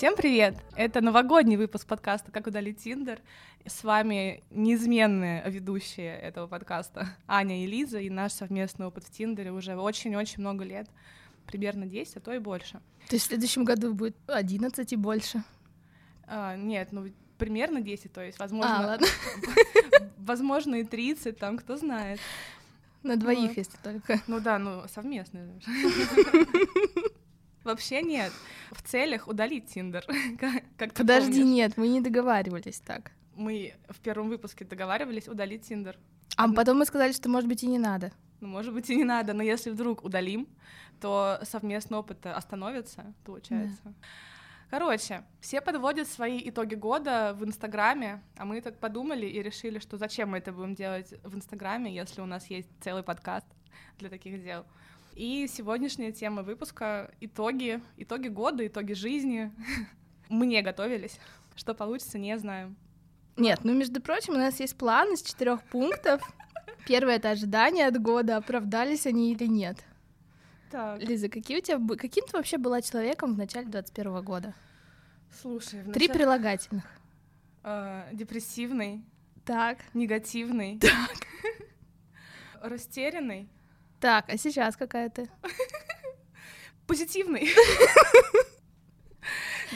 Всем привет! Это новогодний выпуск подкаста «Как удалить Тиндер». С вами неизменные ведущие этого подкаста Аня и Лиза, и наш совместный опыт в Тиндере уже очень-очень много лет, примерно 10, а то и больше. То есть в следующем году будет 11 и больше? А, нет, ну примерно 10, то есть, возможно, А, ладно. возможно и 30, там кто знает. На двоих, Вот. если только. Ну да, ну совместные. Вообще нет. В целях удалить Тиндер. Как- Подожди, помнишь. нет, мы не договаривались так. Мы в первом выпуске договаривались удалить Тиндер. А потом мы сказали, что, может быть, и не надо. Ну, может быть, и не надо, но если вдруг удалим, то совместный опыт остановится, получается. Короче, все подводят свои итоги года в Инстаграме, а мы так подумали и решили, что зачем мы это будем делать в Инстаграме, если у нас есть целый подкаст для таких дел. И сегодняшняя тема выпуска — итоги, итоги года, итоги жизни. Мы не готовились. Что получится, не знаем. Нет, ну, между прочим, у нас есть план из четырех пунктов. Первое — это ожидания от года, оправдались они или нет. Так, Лиза, какие у тебя... Каким ты вообще была человеком в начале 21 года? слушай, в Три прилагательных. э, депрессивный, Так. негативный, растерянный, Так, а сейчас какая ты? позитивный.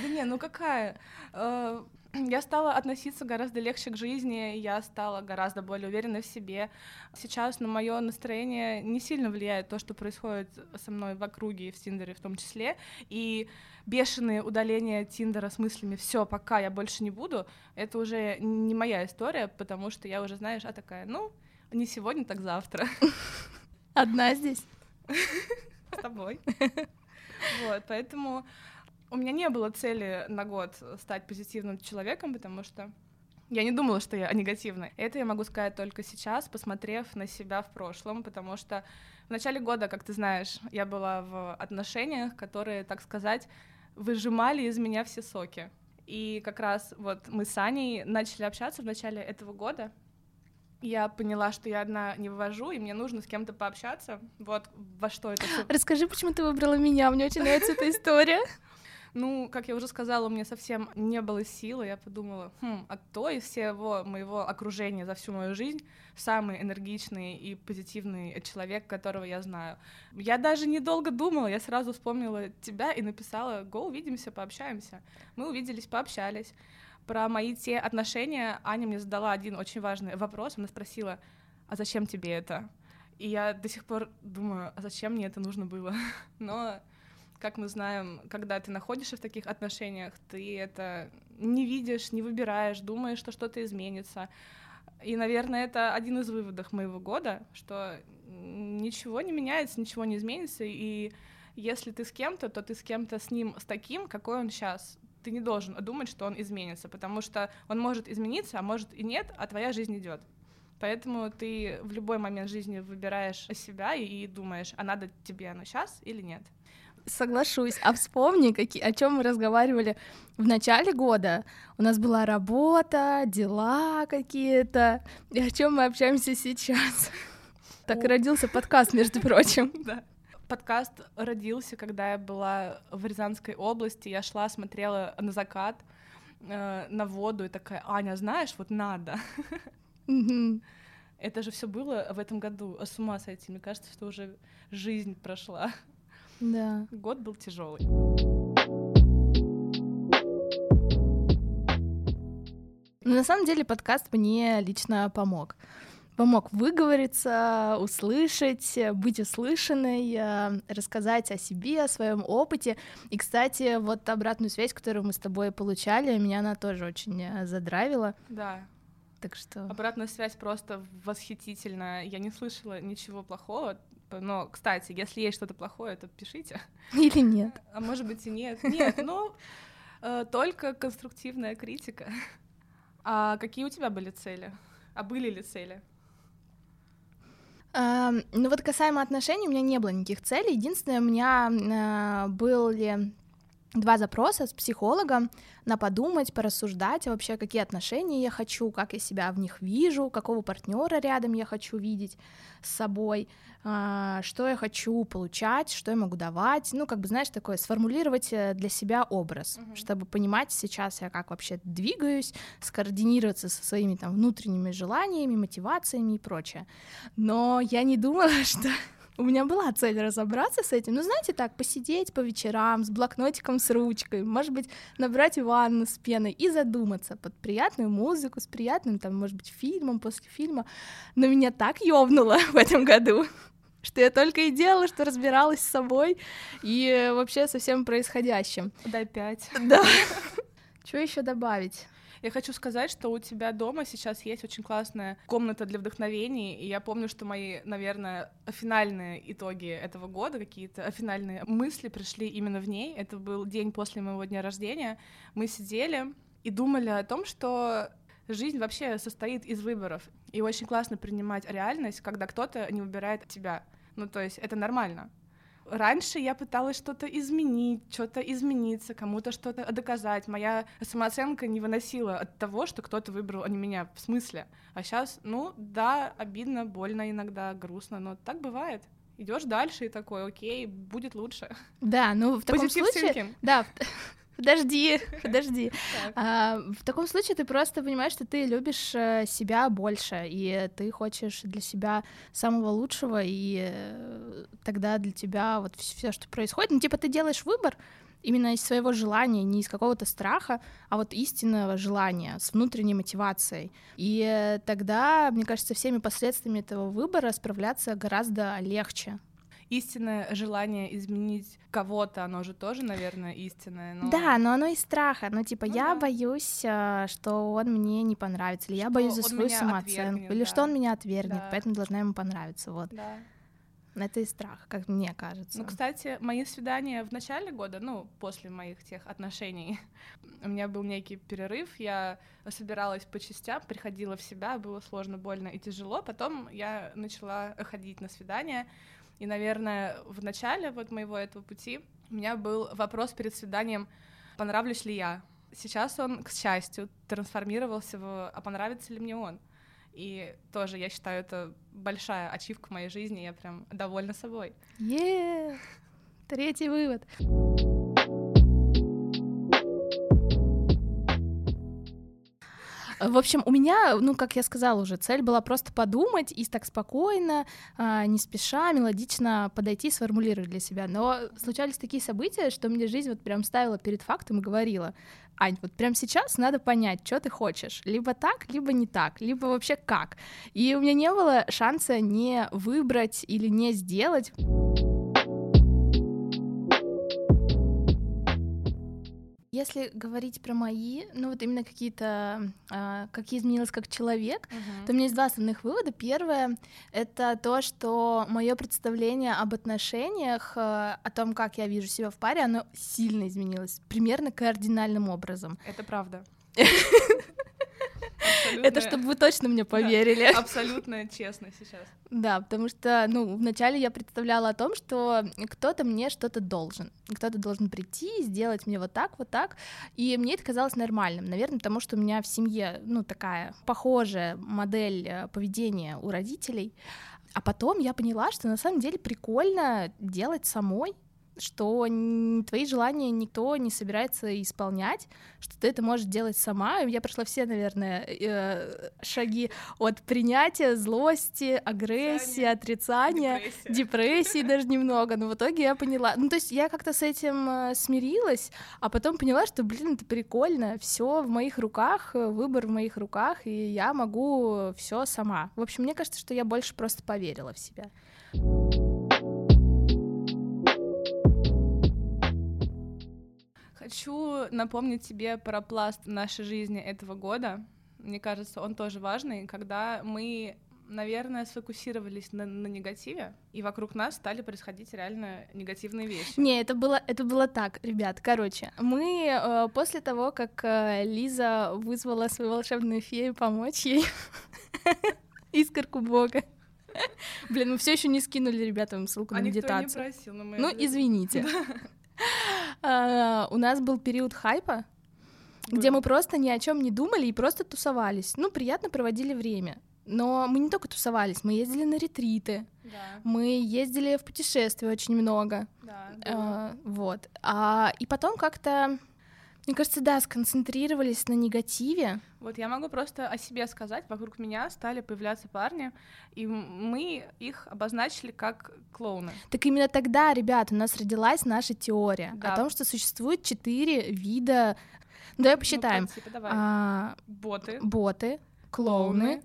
Да не, ну какая? Э, Я стала относиться гораздо легче к жизни, я стала гораздо более уверенной в себе. Сейчас на мое настроение не сильно влияет то, что происходит со мной в округе и в Тиндере в том числе. И бешеные удаления Тиндера с мыслями «все, пока я больше не буду», это уже не моя история, потому что я уже, знаешь, а такая, ну, не сегодня, так завтра. Одна здесь? с тобой. Вот, поэтому у меня не было цели на год стать позитивным человеком, потому что я не думала, что я негативная. Это я могу сказать только сейчас, посмотрев на себя в прошлом, потому что в начале года, как ты знаешь, я была в отношениях, которые, так сказать, выжимали из меня все соки. И как раз вот мы с Аней начали общаться в начале этого года. Я поняла, что я одна не вывожу, и мне нужно с кем-то пообщаться. Вот во что это все Расскажи, почему ты выбрала меня, мне очень нравится эта история. Ну, как я уже сказала, у меня совсем не было силы. Я подумала, хм, а кто из всего моего окружения за всю мою жизнь самый энергичный и позитивный человек, которого я знаю? Я даже недолго думала, я сразу вспомнила тебя и написала, го, увидимся, пообщаемся. Мы увиделись, пообщались. Про мои те отношения Аня мне задала один очень важный вопрос. Она спросила, а зачем тебе это? И я до сих пор думаю, а зачем мне это нужно было? Но как мы знаем, когда ты находишься в таких отношениях, ты это не видишь, не выбираешь, думаешь, что что-то изменится. И, наверное, это один из выводов моего года, что ничего не меняется, ничего не изменится, и если ты с кем-то, то ты с кем-то с ним с таким, какой он сейчас. Ты не должен думать, что он изменится, потому что он может измениться, а может и нет, а твоя жизнь идет. Поэтому ты в любой момент жизни выбираешь себя и, думаешь, а надо тебе оно сейчас или нет. Соглашусь. А вспомни, какие, о чем мы разговаривали в начале года. У нас была работа, дела какие-то. И о чем мы общаемся сейчас. Так и родился подкаст, между прочим. Да. Подкаст родился, когда я была в Рязанской области. Я шла, смотрела на закат, э, на воду и такая, Аня, знаешь, вот надо. Это же все было в этом году. С ума сойти. Мне кажется, что уже жизнь прошла. Да. Год был тяжелый. Но на самом деле подкаст мне лично помог. Помог выговориться, услышать, быть услышанной, э, рассказать о себе, о своем опыте. И, кстати, вот обратную связь, которую мы с тобой получали, меня она тоже очень э, задрайвила. Да, Так что... обратная связь просто восхитительная. Я не слышала ничего плохого. Но, кстати, если есть что-то плохое, то пишите. Или нет? А может быть и нет. Нет, ну, э, только конструктивная критика. А какие у тебя были цели? А были ли цели? Ну вот касаемо отношений, у меня не было никаких целей. Единственное, у меня э, были два запроса с психологом на подумать, порассуждать вообще, какие отношения я хочу, как я себя в них вижу, какого партнера рядом я хочу видеть с собой, а, что я хочу получать, что я могу давать, ну, как бы, знаешь, такое, сформулировать э, для себя образ, uh-huh. чтобы понимать сейчас я как вообще двигаюсь, скоординироваться со своими там внутренними желаниями, мотивациями и прочее. Но я не думала, что у меня была цель разобраться с этим. Ну, знаете, так, посидеть по вечерам с блокнотиком, с ручкой, может быть, набрать ванну с пеной и задуматься под приятную музыку, с приятным, там, может быть, фильмом, после фильма. Но меня так ёбнуло в этом году, что я только и делала, что разбиралась с собой и вообще со всем происходящим. Дай пять. Да. Что еще добавить? Я хочу сказать, что у тебя дома сейчас есть очень классная комната для вдохновений, и я помню, что мои, наверное, финальные итоги этого года, какие-то финальные мысли пришли именно в ней. Это был день после моего дня рождения. Мы сидели и думали о том, что жизнь вообще состоит из выборов, и очень классно принимать реальность, когда кто-то не выбирает тебя. Ну, то есть это нормально. Раньше я пыталась что-то изменить, что-то измениться, кому-то что-то доказать. Моя самооценка не выносила от того, что кто-то выбрал, а не меня. В смысле? А сейчас, ну, да, обидно, больно иногда, грустно, но так бывает. Идешь дальше и такой, окей, будет лучше. Да, ну в таком Positive случае, thinking. да, Подожди, подожди. А, в таком случае ты просто понимаешь, что ты любишь э, себя больше, и ты хочешь для себя самого лучшего, и э, тогда для тебя вот все, что происходит, ну типа ты делаешь выбор именно из своего желания, не из какого-то страха, а вот истинного желания с внутренней мотивацией. И э, тогда, мне кажется, всеми последствиями этого выбора справляться гораздо легче истинное желание изменить кого-то, оно же тоже, наверное, истинное. Но... Да, но оно из страха. Ну, типа, ну, я да. боюсь, э, что он мне не понравится, или что я боюсь за свою самооценку, или да. что он меня отвергнет, да. поэтому должна ему понравиться. Вот. Да. Это и страх, как мне кажется. Ну, кстати, мои свидания в начале года, ну, после моих тех отношений, у меня был некий перерыв, я собиралась по частям, приходила в себя, было сложно, больно и тяжело. Потом я начала ходить на свидания, и, наверное, в начале вот моего этого пути у меня был вопрос перед свиданием, понравлюсь ли я. Сейчас он, к счастью, трансформировался в «а понравится ли мне он?». И тоже я считаю, это большая ачивка в моей жизни, я прям довольна собой. Yeah! Третий вывод. В общем, у меня, ну, как я сказала уже, цель была просто подумать и так спокойно, а, не спеша, мелодично подойти, сформулировать для себя. Но случались такие события, что мне жизнь вот прям ставила перед фактом и говорила, Ань, вот прямо сейчас надо понять, что ты хочешь. Либо так, либо не так, либо вообще как. И у меня не было шанса не выбрать или не сделать. Если говорить про мои, ну вот именно какие-то, а, как я изменилась как человек, uh-huh. то у меня есть два основных вывода. Первое — это то, что мое представление об отношениях, а, о том, как я вижу себя в паре, оно сильно изменилось, примерно кардинальным образом. Это правда. Это чтобы вы точно мне поверили. Да, абсолютно честно сейчас. Да, потому что, ну, вначале я представляла о том, что кто-то мне что-то должен. Кто-то должен прийти, сделать мне вот так, вот так. И мне это казалось нормальным. Наверное, потому что у меня в семье, ну, такая похожая модель э, поведения у родителей. А потом я поняла, что на самом деле прикольно делать самой, что твои желания никто не собирается исполнять, что ты это можешь делать сама. Я прошла все, наверное, э, шаги от принятия, злости, агрессии, отрицания, депрессия. депрессии даже немного. Но в итоге я поняла. Ну, то есть я как-то с этим э, смирилась, а потом поняла, что, блин, это прикольно, все в моих руках, выбор в моих руках, и я могу все сама. В общем, мне кажется, что я больше просто поверила в себя. Хочу напомнить тебе про пласт нашей жизни этого года. Мне кажется, он тоже важный, когда мы наверное, сфокусировались на, на негативе, и вокруг нас стали происходить реально негативные вещи. Не, это было, это было так, ребят. Короче, мы э, после того, как э, Лиза вызвала свою волшебную фею помочь ей, искорку бога. Блин, мы все еще не скинули ребятам ссылку а на медитацию. Но мы ну, извините. А, у нас был период хайпа, где мы просто ни о чем не думали и просто тусовались. Ну, приятно проводили время. Но мы не только тусовались, мы ездили на ретриты, Да, мы ездили в путешествия очень много. да. было. А, вот. А, и потом как-то, мне кажется, да, сконцентрировались на негативе. Вот я могу просто о себе сказать. Вокруг меня стали появляться парни, и мы их обозначили как клоуны. Так именно тогда, ребят, у нас родилась наша теория Да. о том, что существует четыре вида. Ну, давай посчитаем. Ну, типа, давай. А, Боты, боты, клоуны,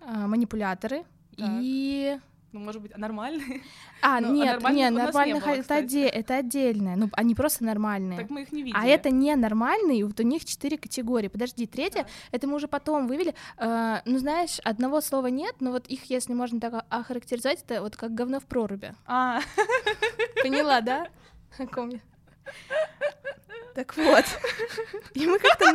а, манипуляторы Так. и ну, может быть, нормальные. а Ну, а нет, нормальных нет, нас не нормальных было, это, отде- это отдельное, ну они просто нормальные. Так мы их не видели. А это ненормальные, вот у них четыре категории. Подожди, третья, Так. это мы уже потом вывели. А, ну, знаешь, одного слова нет, но вот их, если можно так охарактеризовать, это вот как говно в проруби. А, Поняла, да? О ком я? Так вот. И мы как-то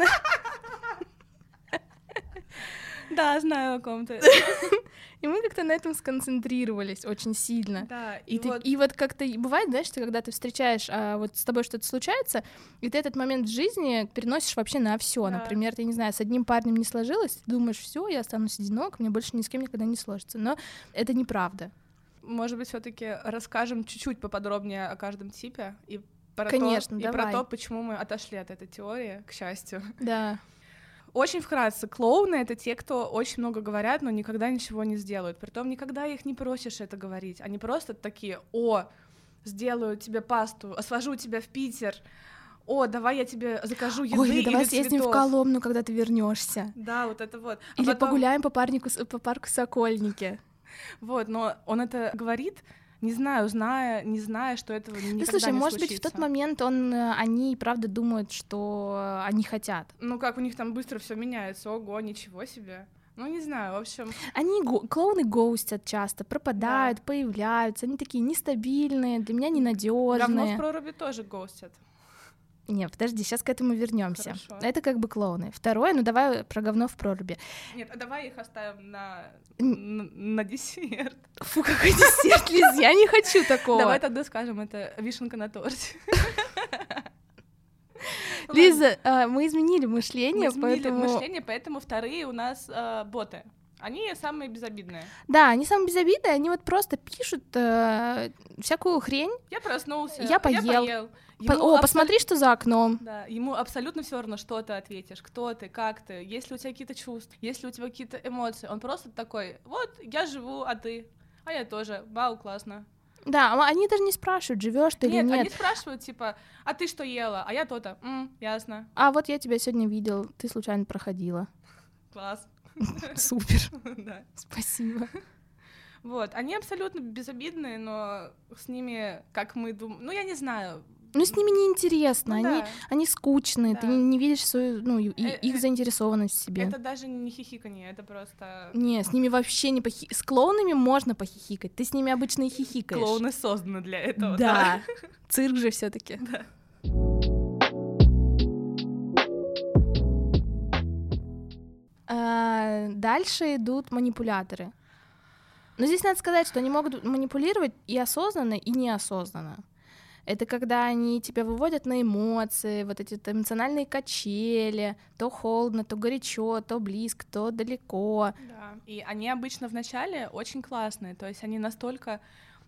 да, знаю о ком-то. и мы как-то на этом сконцентрировались очень сильно. Да, И, и ты- вот и вот как-то и бывает, знаешь, ты, когда ты встречаешь, а, вот с тобой что-то случается, и ты этот момент в жизни переносишь вообще на все. Да. Например, ты не знаю, с одним парнем не сложилось, ты думаешь, все, я останусь одинок, мне больше ни с кем никогда не сложится. Но это неправда. может быть, все-таки расскажем чуть-чуть поподробнее о каждом типе и про Конечно, то, и давай. про то, почему мы отошли от этой теории, к счастью. Да. Очень вкратце, клоуны — это те, кто очень много говорят, но никогда ничего не сделают. Притом никогда их не просишь это говорить. Они просто такие, о, сделаю тебе пасту, свожу тебя в Питер, о, давай я тебе закажу еды Ой, или давай или съездим в цветов». Коломну, когда ты вернешься. Да, вот это вот. А Или потом- погуляем по, парнику, по парку Сокольники. Вот, но он это говорит, не знаю, зная, не зная, что этого никогда Ну, слушай, не может быть, в случится. тот момент он, э, они и правда думают, что они хотят. Ну как у них там быстро все меняется, ого, ничего себе. Ну не знаю, в общем, Они го- клоуны гоустят часто, пропадают, появляются, они такие нестабильные, для меня говно в ненадежные. проруби тоже гостят. Не, подожди, сейчас к этому вернемся. Хорошо. Это как бы клоуны. Второе, ну давай про говно в проруби. Нет, а давай их оставим на, Н- на, десерт. Фу, какой десерт, Лиз, я не хочу такого. Давай тогда скажем, это вишенка на торте. Лиза, мы изменили мышление, мы изменили поэтому... мышление, поэтому вторые у нас а, боты. Они самые безобидные. Да, они самые безобидные, они вот просто пишут э, всякую хрень. Я проснулся, Я поел. поел. По- О, абсолютно- посмотри, что за окном. Да, ему абсолютно все равно, что ты ответишь, кто ты, как ты, есть ли у тебя какие-то чувства, есть ли у тебя какие-то эмоции. Он просто такой, вот, я живу, а ты? А я тоже. Вау, классно. Да, а они даже не спрашивают, живешь ты или нет, нет. они спрашивают, типа, а ты что ела? А я то-то. М, ясно. А вот я тебя сегодня видел, ты случайно проходила. Класс. Супер, Да. спасибо. Вот, они абсолютно безобидные, но с ними, как мы думаем, ну, я не знаю. Ну, с ними неинтересно, Ну они, да. они скучные, ты Да. не, не видишь свою, ну, и- Э, их э, заинтересованность в себе. Это даже не хихиканье, это просто... Не, с ними вообще не похи... С клоунами можно похихикать, ты с ними обычно и хихикаешь. Клоуны созданы для этого. Да, цирк же все таки Да. А, Дальше идут манипуляторы. Но здесь надо сказать, что они могут манипулировать и осознанно, и неосознанно. Это когда они тебя выводят на эмоции, вот эти эмоциональные качели, то холодно, то горячо, то близко, то далеко. Да, и они обычно в начале очень классные, то есть они настолько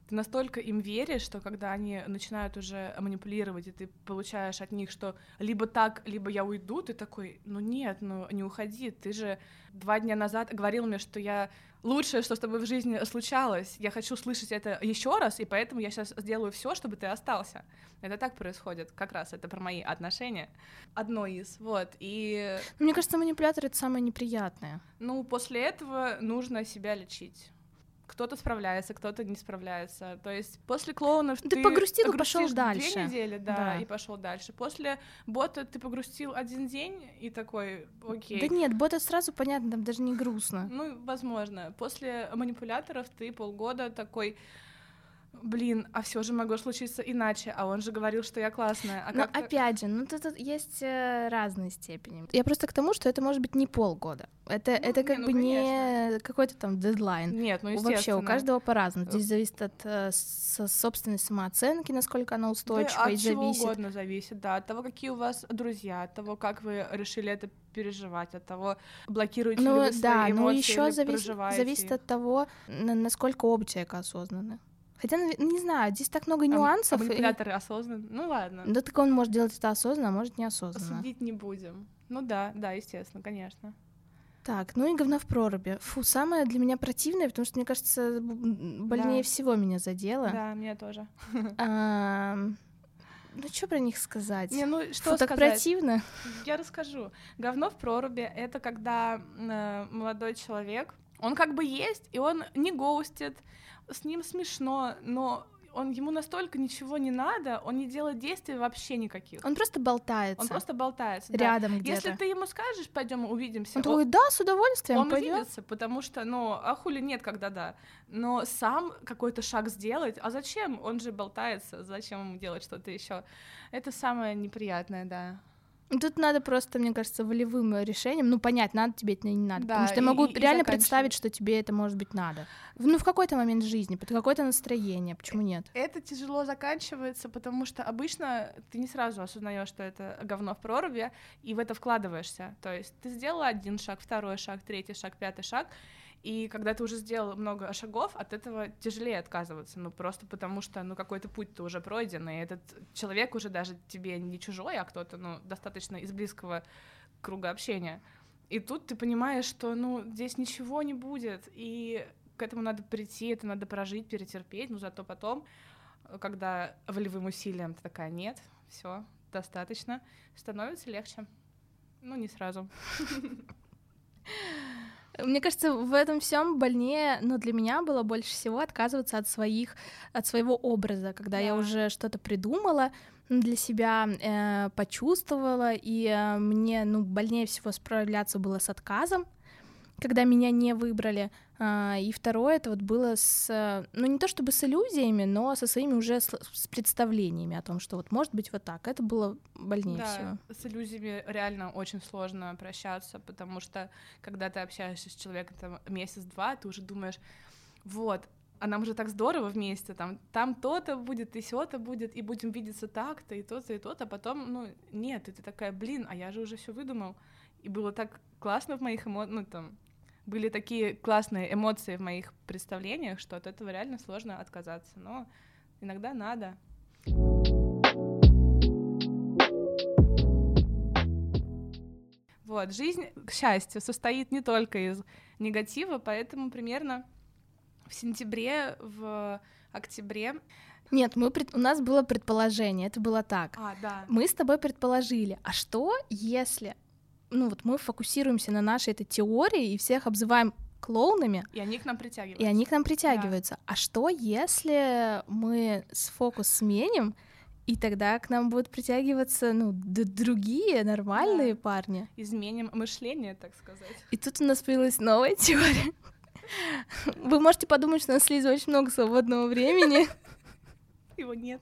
ты настолько им веришь, что когда они начинают уже манипулировать, и ты получаешь от них, что либо так, либо я уйду, ты такой, ну нет, ну не уходи, ты же два дня назад говорил мне, что я лучшее, что с тобой в жизни случалось, я хочу слышать это еще раз, и поэтому я сейчас сделаю все, чтобы ты остался. Это так происходит, как раз это про мои отношения. Одно из, вот, и Мне кажется, манипуляторы — это самое неприятное. ну, после этого нужно себя лечить. Кто-то справляется, кто-то не справляется. То есть после клоунов Ты ты, погрустил и грустишь дальше. Две недели, да, Да. и пошел дальше. После бота ты погрустил один день и такой, окей. Да нет, бот это сразу понятно, там даже не грустно. Ну, возможно. После манипуляторов ты полгода такой, блин, а все же могло случиться иначе, а он же говорил, что я классная. А Но опять же, ну тут, тут есть э, разные степени. Я просто к тому, что это может быть не полгода. Это, ну, это как не, ну, бы конечно. не какой-то там дедлайн. Нет, ну Вообще у каждого по-разному. Здесь зависит от э, собственной самооценки, насколько она устойчива, да, и от чего зависит. угодно зависит, да, от того, какие у вас друзья, от того, как вы решили это переживать, от того, блокируете ну, ли вы да, свои эмоции, но еще зависит, зависит от того, насколько оба человека осознаны. Хотя, ну, не знаю, здесь так много нюансов. А манипуляторы и... осознанно? Ну ладно. Да так он может делать это осознанно, а может неосознанно. Судить не будем. Ну да, да, естественно, конечно. Так, ну и говно в проруби. Фу, самое для меня противное, потому что, мне кажется, больнее да. всего меня задело. Да, меня тоже. А, ну, что про них сказать? Не, ну, что Фу, сказать? так противно. Я расскажу. Говно в проруби — это когда э, молодой человек, он как бы есть, и он не гоустит, с ним смешно, но он ему настолько ничего не надо, он не делает действий вообще никаких. Он просто болтается. Он просто болтается. Рядом да. где-то. Если ты ему скажешь, пойдем увидимся. Он такой, да, с удовольствием. Он пойдем. увидится, потому что, ну, а хули нет, когда да. Но сам какой-то шаг сделать, а зачем? Он же болтается, зачем ему делать что-то еще? Это самое неприятное, да. Тут надо просто, мне кажется, волевым решением, ну, понять, надо тебе это или не надо. Да, потому что я могу и, реально и представить, что тебе это может быть надо. Ну, в какой-то момент жизни, под какое-то настроение, почему нет? Это тяжело заканчивается, потому что обычно ты не сразу осознаешь, что это говно в проруби, и в это вкладываешься. То есть ты сделала один шаг, второй шаг, третий шаг, пятый шаг, и когда ты уже сделал много шагов, от этого тяжелее отказываться, ну просто потому что, ну какой-то путь ты уже пройден, и этот человек уже даже тебе не чужой, а кто-то, ну достаточно из близкого круга общения. И тут ты понимаешь, что, ну здесь ничего не будет, и к этому надо прийти, это надо прожить, перетерпеть, но зато потом, когда волевым усилием ты такая, нет, все, достаточно, становится легче. Ну, не сразу. Мне кажется, в этом всем больнее, но для меня было больше всего отказываться от своих, от своего образа, когда да. я уже что-то придумала для себя, э, почувствовала, и э, мне, ну, больнее всего справляться было с отказом, когда меня не выбрали. А, и второе, это вот было с, ну не то чтобы с иллюзиями, но со своими уже с, с представлениями о том, что вот может быть вот так. Это было больнее да, всего. С иллюзиями реально очень сложно прощаться, потому что когда ты общаешься с человеком там месяц-два, ты уже думаешь, вот, а нам же так здорово вместе, там, там то-то будет, и сё-то будет, и будем видеться так-то, и то-то, и то-то, а потом, ну, нет, и ты такая, блин, а я же уже все выдумал, и было так классно в моих эмоциях, ну, там, были такие классные эмоции в моих представлениях, что от этого реально сложно отказаться. Но иногда надо. Вот, жизнь, к счастью, состоит не только из негатива, поэтому примерно в сентябре, в октябре нет, мы пред... у нас было предположение, это было так. А, да. Мы с тобой предположили, а что если ну вот мы фокусируемся на нашей этой теории и всех обзываем клоунами. И они к нам притягиваются. И они к нам притягиваются. Да. А что, если мы с фокус сменим, и тогда к нам будут притягиваться, ну, другие нормальные да. парни. Изменим мышление, так сказать. И тут у нас появилась новая теория. Вы можете подумать, что у нас с Лизой очень много свободного времени. Его нет.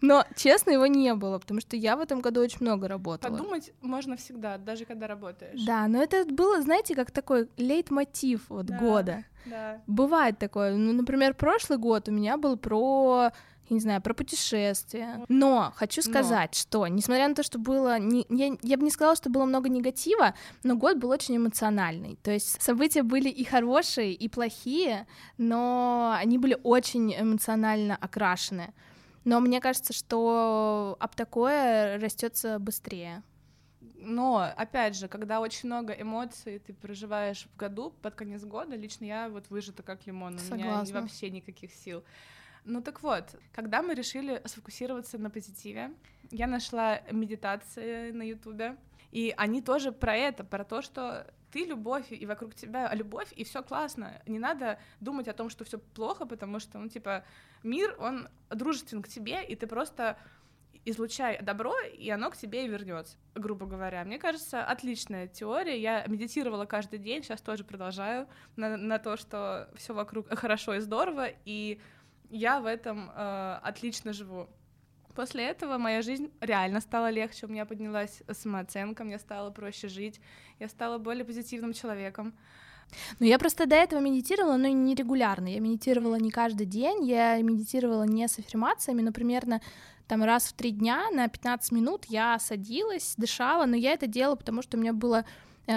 Но, честно, его не было, потому что я в этом году очень много работала. Подумать можно всегда, даже когда работаешь. Да, но это было, знаете, как такой лейтмотив вот да, года. Да. Бывает такое. Ну, например, прошлый год у меня был про я не знаю, про путешествия. Но хочу сказать, но. что, несмотря на то, что было... Не, я, я бы не сказала, что было много негатива, но год был очень эмоциональный. То есть события были и хорошие, и плохие, но они были очень эмоционально окрашены. Но мне кажется, что об такое растется быстрее. Но, опять же, когда очень много эмоций ты проживаешь в году, под конец года, лично я вот выжата как лимон, Согласна. у меня вообще никаких сил. Ну так вот, когда мы решили сфокусироваться на позитиве, я нашла медитации на Ютубе, и они тоже про это, про то, что ты любовь, и вокруг тебя любовь, и все классно. Не надо думать о том, что все плохо, потому что, ну, типа, мир, он дружествен к тебе, и ты просто излучай добро, и оно к тебе и вернется, грубо говоря. Мне кажется, отличная теория. Я медитировала каждый день, сейчас тоже продолжаю на, на то, что все вокруг хорошо и здорово, и я в этом э, отлично живу. После этого моя жизнь реально стала легче, у меня поднялась самооценка, мне стало проще жить, я стала более позитивным человеком. Ну, я просто до этого медитировала, но не регулярно. Я медитировала не каждый день, я медитировала не с аффирмациями, но примерно там раз в три дня на 15 минут я садилась, дышала, но я это делала, потому что у меня было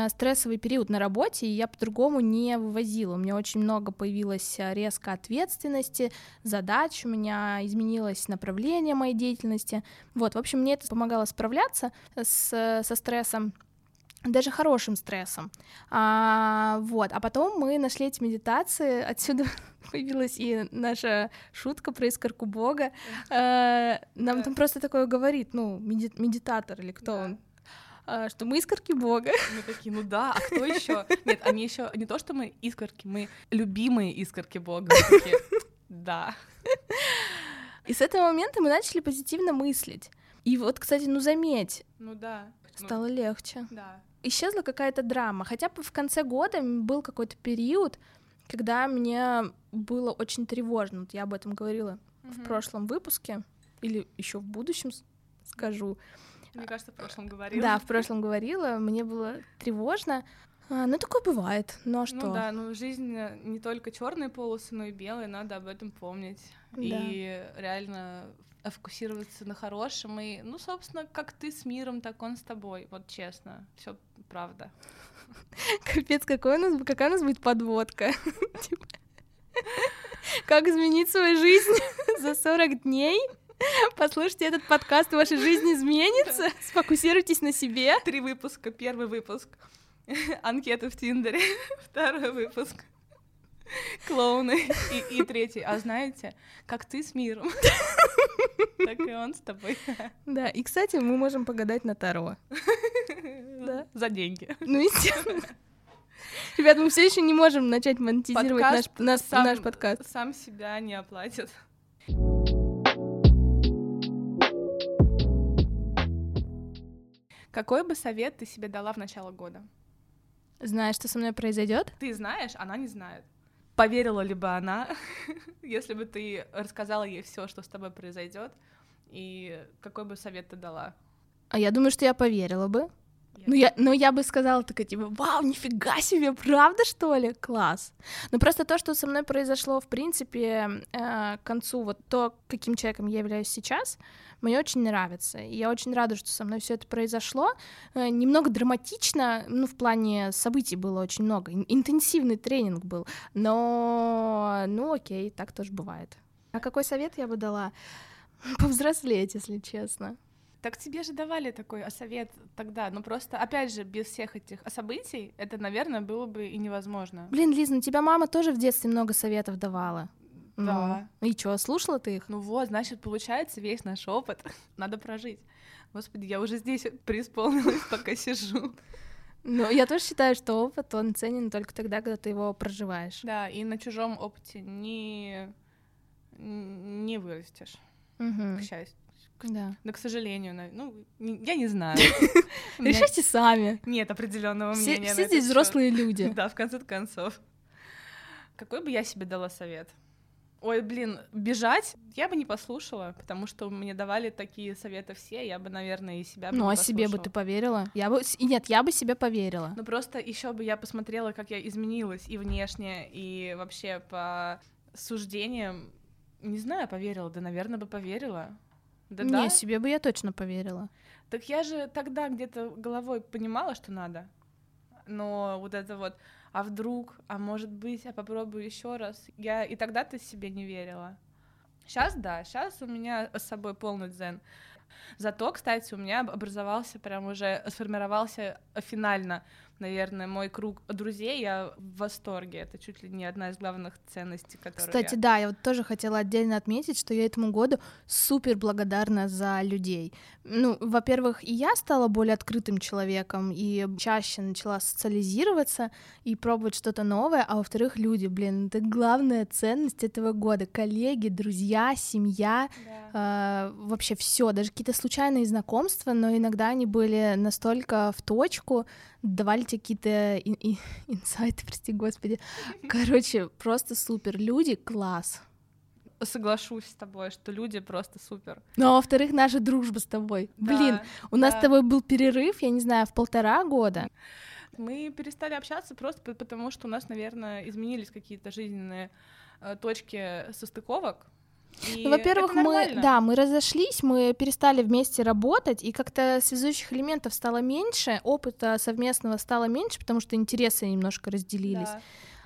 стрессовый период на работе, и я по-другому не вывозила. У меня очень много появилось э, резко ответственности, задач, у меня изменилось направление моей деятельности. Вот, в общем, мне это помогало справляться с, со стрессом даже хорошим стрессом. А, вот, а потом мы нашли эти медитации, отсюда появилась и наша шутка про искорку Бога. А, нам да. там просто такое говорит, ну, меди- медитатор или кто да. он, что мы искорки Бога. Мы такие, ну да, а кто еще? Нет, они еще не то, что мы искорки, мы любимые искорки Бога. Такие, да. И с этого момента мы начали позитивно мыслить. И вот, кстати, ну заметь. Ну да. Стало ну, легче. Да исчезла какая-то драма. Хотя бы в конце года был какой-то период, когда мне было очень тревожно. Вот я об этом говорила mm-hmm. в прошлом выпуске или еще в будущем скажу. Мне кажется, в прошлом говорила. Да, в прошлом говорила. Мне было тревожно. А, ну, такое бывает. Ну, а ну что? Ну да, ну жизнь э, не только черные полосы, но и белые, надо об этом помнить. Да. И реально фокусироваться на хорошем. И, ну, собственно, как ты с миром, так он с тобой. Вот честно, все правда. Капец, какой у нас, какая у нас будет подводка. Типа, как изменить свою жизнь за 40 дней? Послушайте этот подкаст, ваша жизнь изменится. Сфокусируйтесь на себе. Три выпуска. Первый выпуск. Анкета в Тиндере. Второй выпуск. Клоуны. И, и третий. А знаете, как ты с миром, так и он с тобой. Да, и, кстати, мы можем погадать на Таро. Да. За деньги. Ну, естественно. Ребят, мы все еще не можем начать монетизировать наш, наш, сам, наш подкаст. Сам себя не оплатит. Какой бы совет ты себе дала в начало года? Знаешь, что со мной произойдет? Ты знаешь, она не знает. Поверила ли бы она, если бы ты рассказала ей все, что с тобой произойдет, и какой бы совет ты дала? А я думаю, что я поверила бы. Ну я, ну, я бы сказала такая, типа, вау, нифига себе, правда, что ли? Класс. Но просто то, что со мной произошло, в принципе, э, к концу, вот то, каким человеком я являюсь сейчас, мне очень нравится. И я очень рада, что со мной все это произошло. Э, немного драматично, ну, в плане событий было очень много. Интенсивный тренинг был. Но, ну, окей, так тоже бывает. А какой совет я бы дала? Повзрослеть, если честно. Так тебе же давали такой совет тогда, но просто, опять же, без всех этих событий, это, наверное, было бы и невозможно. Блин, Лиз, ну тебя мама тоже в детстве много советов давала. Да. Ну, и чё, слушала ты их? Ну вот, значит, получается, весь наш опыт надо прожить. Господи, я уже здесь преисполнилась, пока сижу. Ну, я тоже считаю, что опыт, он ценен только тогда, когда ты его проживаешь. Да, и на чужом опыте не, не вырастешь, угу. к счастью. Да. Но, к сожалению, ну, я не знаю. Решайте сами. Нет определенного мнения. Все здесь взрослые люди. Да, в конце концов. Какой бы я себе дала совет? Ой, блин, бежать я бы не послушала, потому что мне давали такие советы все, я бы, наверное, и себя бы Ну, а себе бы ты поверила? Я бы... Нет, я бы себе поверила. Ну, просто еще бы я посмотрела, как я изменилась и внешне, и вообще по суждениям. Не знаю, поверила, да, наверное, бы поверила. Да, не, да? себе бы я точно поверила. Так я же тогда где-то головой понимала, что надо. Но вот это вот, а вдруг, а может быть, я попробую еще раз. Я и тогда-то себе не верила. Сейчас да, сейчас у меня с собой полный дзен. Зато, кстати, у меня образовался, прям уже сформировался финально наверное, мой круг друзей, я в восторге. Это чуть ли не одна из главных ценностей, которые. Кстати, я... да, я вот тоже хотела отдельно отметить, что я этому году супер благодарна за людей. Ну, во-первых, и я стала более открытым человеком и чаще начала социализироваться и пробовать что-то новое, а во-вторых, люди, блин, это главная ценность этого года. Коллеги, друзья, семья, да. э, вообще все, даже какие-то случайные знакомства, но иногда они были настолько в точку, давали тебе какие-то инсайты, прости господи. Короче, просто супер. Люди, класс. соглашусь с тобой, что люди просто супер. Ну, а во-вторых, наша дружба с тобой. Да, Блин, у нас да. с тобой был перерыв, я не знаю, в полтора года. Мы перестали общаться просто по- потому, что у нас, наверное, изменились какие-то жизненные э, точки состыковок. Ну, во-первых, мы, да, мы разошлись, мы перестали вместе работать, и как-то связующих элементов стало меньше, опыта совместного стало меньше, потому что интересы немножко разделились. Да.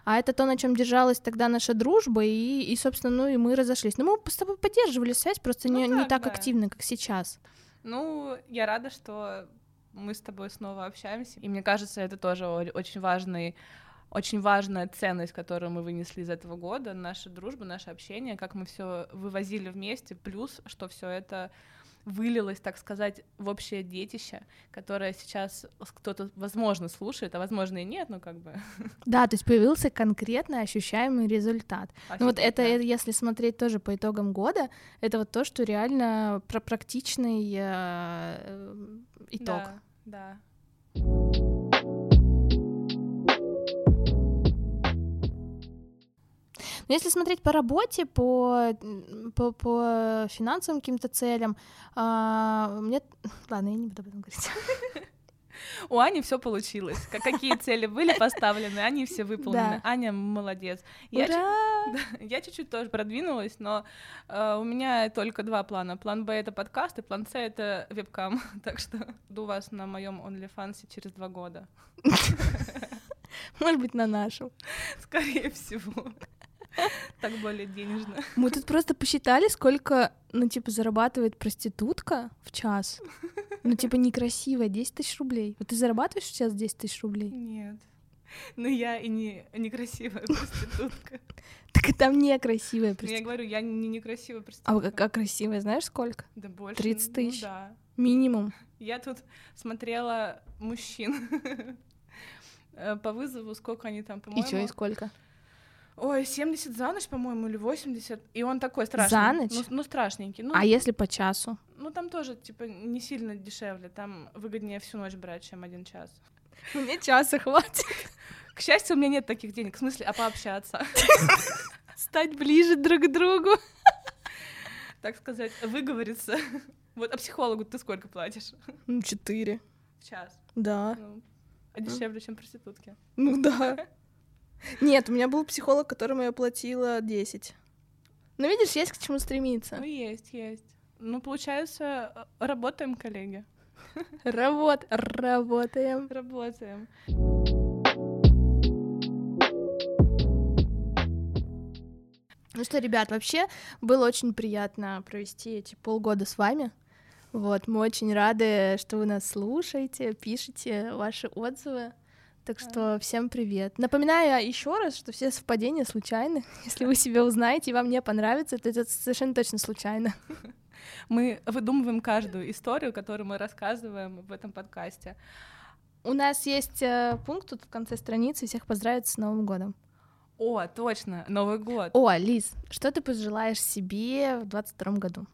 А это то, на чем держалась тогда наша дружба, и, и, собственно, ну и мы разошлись. Но мы с тобой поддерживали связь, просто Ну не, не так, так да. активно, как сейчас. Ну, я рада, что мы с тобой снова общаемся. И мне кажется, это тоже очень важный очень важная ценность, которую мы вынесли из этого года, наша дружба, наше общение, как мы все вывозили вместе, плюс, что все это вылилось, так сказать, в общее детище, которое сейчас кто-то, возможно, слушает, а возможно и нет, ну как бы. Да, то есть появился конкретно ощущаемый результат. Ну вот это, если смотреть тоже по итогам года, это вот то, что реально про практичный э, э, итог. Да, да. Но если смотреть по работе, по, по, по финансовым каким-то целям, а, мне... Ладно, я не буду об этом говорить. У Ани все получилось. Как- Какие цели были поставлены, они все выполнены. Да. Аня молодец. Я Ура! Да, я чуть-чуть тоже продвинулась, но э, у меня только два плана. План Б это подкаст, и план С это вебкам. Так что жду вас на моем OnlyFans через два года. Может быть, на нашу. Скорее всего. Так более денежно. Мы тут просто посчитали, сколько, ну, типа, зарабатывает проститутка в час. Ну, типа, некрасиво, 10 тысяч рублей. Вот ты зарабатываешь в час 10 тысяч рублей? Нет. Ну я и не некрасивая проститутка. Так и там некрасивая Ну, Я проститутка. говорю, я не некрасивая А проститутка. как красивая, знаешь, сколько? Да больше. 30 ну тысяч? да. Минимум. Я тут смотрела мужчин э, по вызову, сколько они там, И по-моему. чё, и сколько? Ой, 70 за ночь, по-моему, или 80. И он такой страшный. За ночь? Ну, ну, страшненький. Ну, А если по часу? ну, там тоже, типа, не сильно дешевле. Там выгоднее всю ночь брать, чем один час. Мне часа хватит. К счастью, у меня нет таких денег. В смысле, а пообщаться. Стать ближе друг к другу. Так сказать, выговориться. Вот, а психологу ты сколько платишь? Ну, четыре. В час. Да. Ну, а дешевле, чем проститутки. Ну да. Нет, у меня был психолог, которому я платила 10. Ну, видишь, есть к чему стремиться. Ну, есть, есть. Ну, получается, э, работаем, коллеги. Работ, работаем. Работаем. Ну что, ребят, вообще было очень приятно провести эти полгода с вами. Вот, мы очень рады, что вы нас слушаете, пишете ваши отзывы. Так что всем привет. Напоминаю еще раз, что все совпадения случайны. Если вы себя узнаете и вам не понравится, то это совершенно точно случайно. Мы выдумываем каждую историю, которую мы рассказываем в этом подкасте. У нас есть э, пункт тут в конце страницы всех поздравить с Новым годом. О, точно, Новый год. О, Лиз, что ты пожелаешь себе в 22 году?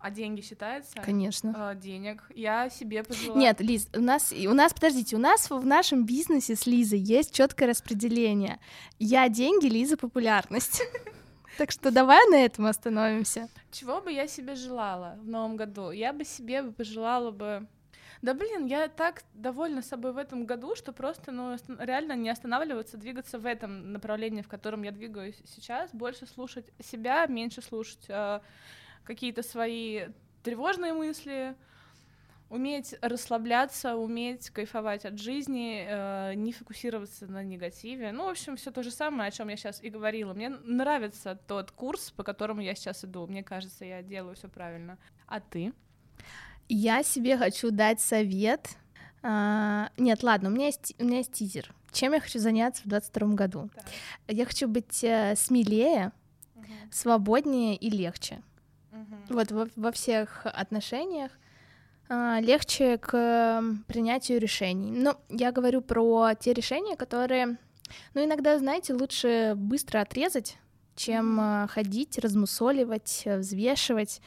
А деньги считаются? Конечно. А, денег. Я себе пожелала. Нет, Лиз, у нас, у нас, подождите, у нас в нашем бизнесе с Лизой есть четкое распределение. Я деньги, Лиза популярность. Так что давай на этом остановимся. Чего бы я себе желала в новом году? Я бы себе пожелала бы... Да блин, я так довольна собой в этом году, что просто, ну, реально не останавливаться, двигаться в этом направлении, в котором я двигаюсь сейчас, больше слушать себя, меньше слушать э, какие-то свои тревожные мысли, уметь расслабляться, уметь кайфовать от жизни, э, не фокусироваться на негативе. Ну, в общем, все то же самое, о чем я сейчас и говорила. Мне нравится тот курс, по которому я сейчас иду. Мне кажется, я делаю все правильно. А ты? Я себе хочу дать совет. А, нет, ладно, у меня есть, у меня есть тизер. Чем я хочу заняться в 22 году? Так. Я хочу быть э, смелее, свободнее и легче. Вот во, во всех отношениях а, легче к принятию решений. Но я говорю про те решения, которые, ну, иногда, знаете, лучше быстро отрезать, чем а, ходить, размусоливать, э, взвешивать,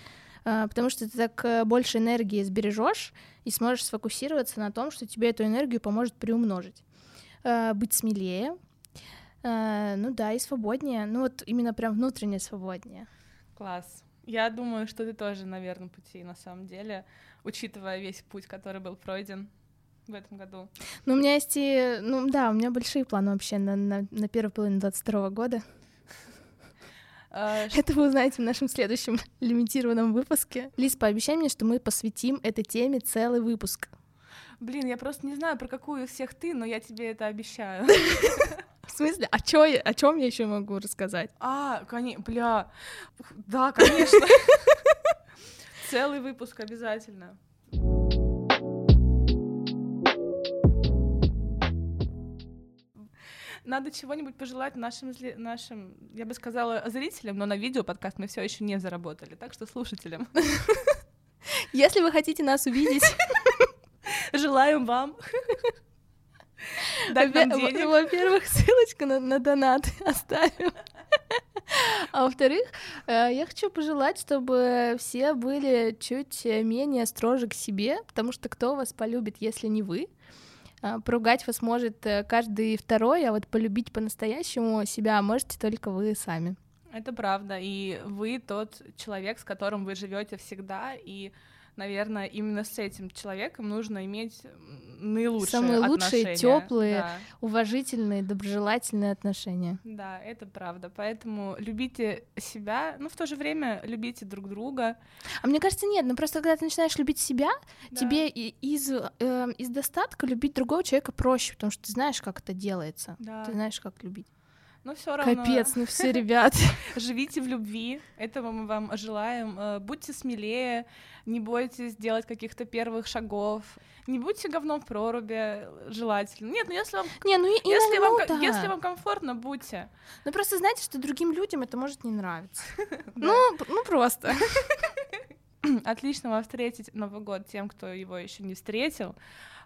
а, потому что ты так больше энергии сбережешь и сможешь сфокусироваться на том, что тебе эту энергию поможет приумножить. А, Быть смелее, ну да, и свободнее, ну вот именно прям внутренне свободнее. Класс. Я думаю, что ты тоже на верном пути, на самом деле, учитывая весь путь, который был пройден в этом году. Ну, у меня есть и... Ну, да, у меня большие планы вообще на, на, на первую половину 22 года. А, Это вы узнаете в нашем следующем лимитированном выпуске. Лиз, пообещай мне, что мы посвятим этой теме целый выпуск. Блин, я просто не знаю, про какую из всех ты, но я тебе это обещаю. В смысле? А чё о чем я еще могу рассказать? А, конечно, бля. Да, конечно. Целый выпуск обязательно. Надо чего-нибудь пожелать нашим, нашим, я бы сказала, зрителям, но на видео подкаст мы все еще не заработали, так что слушателям. Если вы хотите нас увидеть, Желаем вам дать нам во- денег. Во-первых, ссылочку на, на донат оставим. А во-вторых, э, я хочу пожелать, чтобы все были чуть менее строже к себе, потому что кто вас полюбит, если не вы? А, Поругать вас может э, каждый второй, а вот полюбить по-настоящему себя можете только вы сами. Это правда, и вы тот человек, с которым вы живете всегда, и, наверное, именно с этим человеком нужно иметь наилучшие Самые лучшие, тёплые. Да. Уважительные, доброжелательные отношения. Да, это правда. Поэтому любите себя, но в то же время любите друг друга. А мне кажется, нет, ну просто когда ты начинаешь любить себя, Да. тебе из, э, из достатка любить другого человека проще, потому что ты знаешь, как это делается. Да. Ты знаешь, как любить. Но все равно Капец, ну все, ребят. живите в любви. Этого мы вам желаем. Э, Будьте смелее, не бойтесь делать каких-то первых шагов. Не будьте говном в проруби, желательно. Нет, ну если вам, Не, ну и, если, ну, вам, да. если вам комфортно, будьте. Ну просто знаете, что другим людям это может не нравиться. Ну, ну просто. Отлично вам встретить Новый год тем, кто его еще не встретил.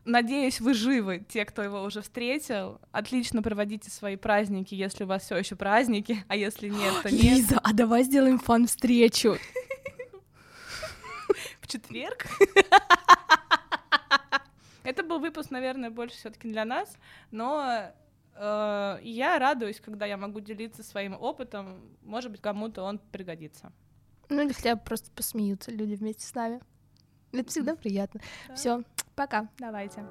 Надеюсь, вы живы, те, кто его уже встретил. Отлично проводите свои праздники, если у вас все еще праздники, а если нет, то нет. Лиза, а давай сделаем фан-встречу. В четверг. Это был выпуск, наверное, больше все-таки для нас, но э, я радуюсь, когда я могу делиться своим опытом. Может быть, кому-то он пригодится. Ну или хотя бы просто посмеются люди вместе с нами. Это всегда приятно. Да. Все, пока. Давайте.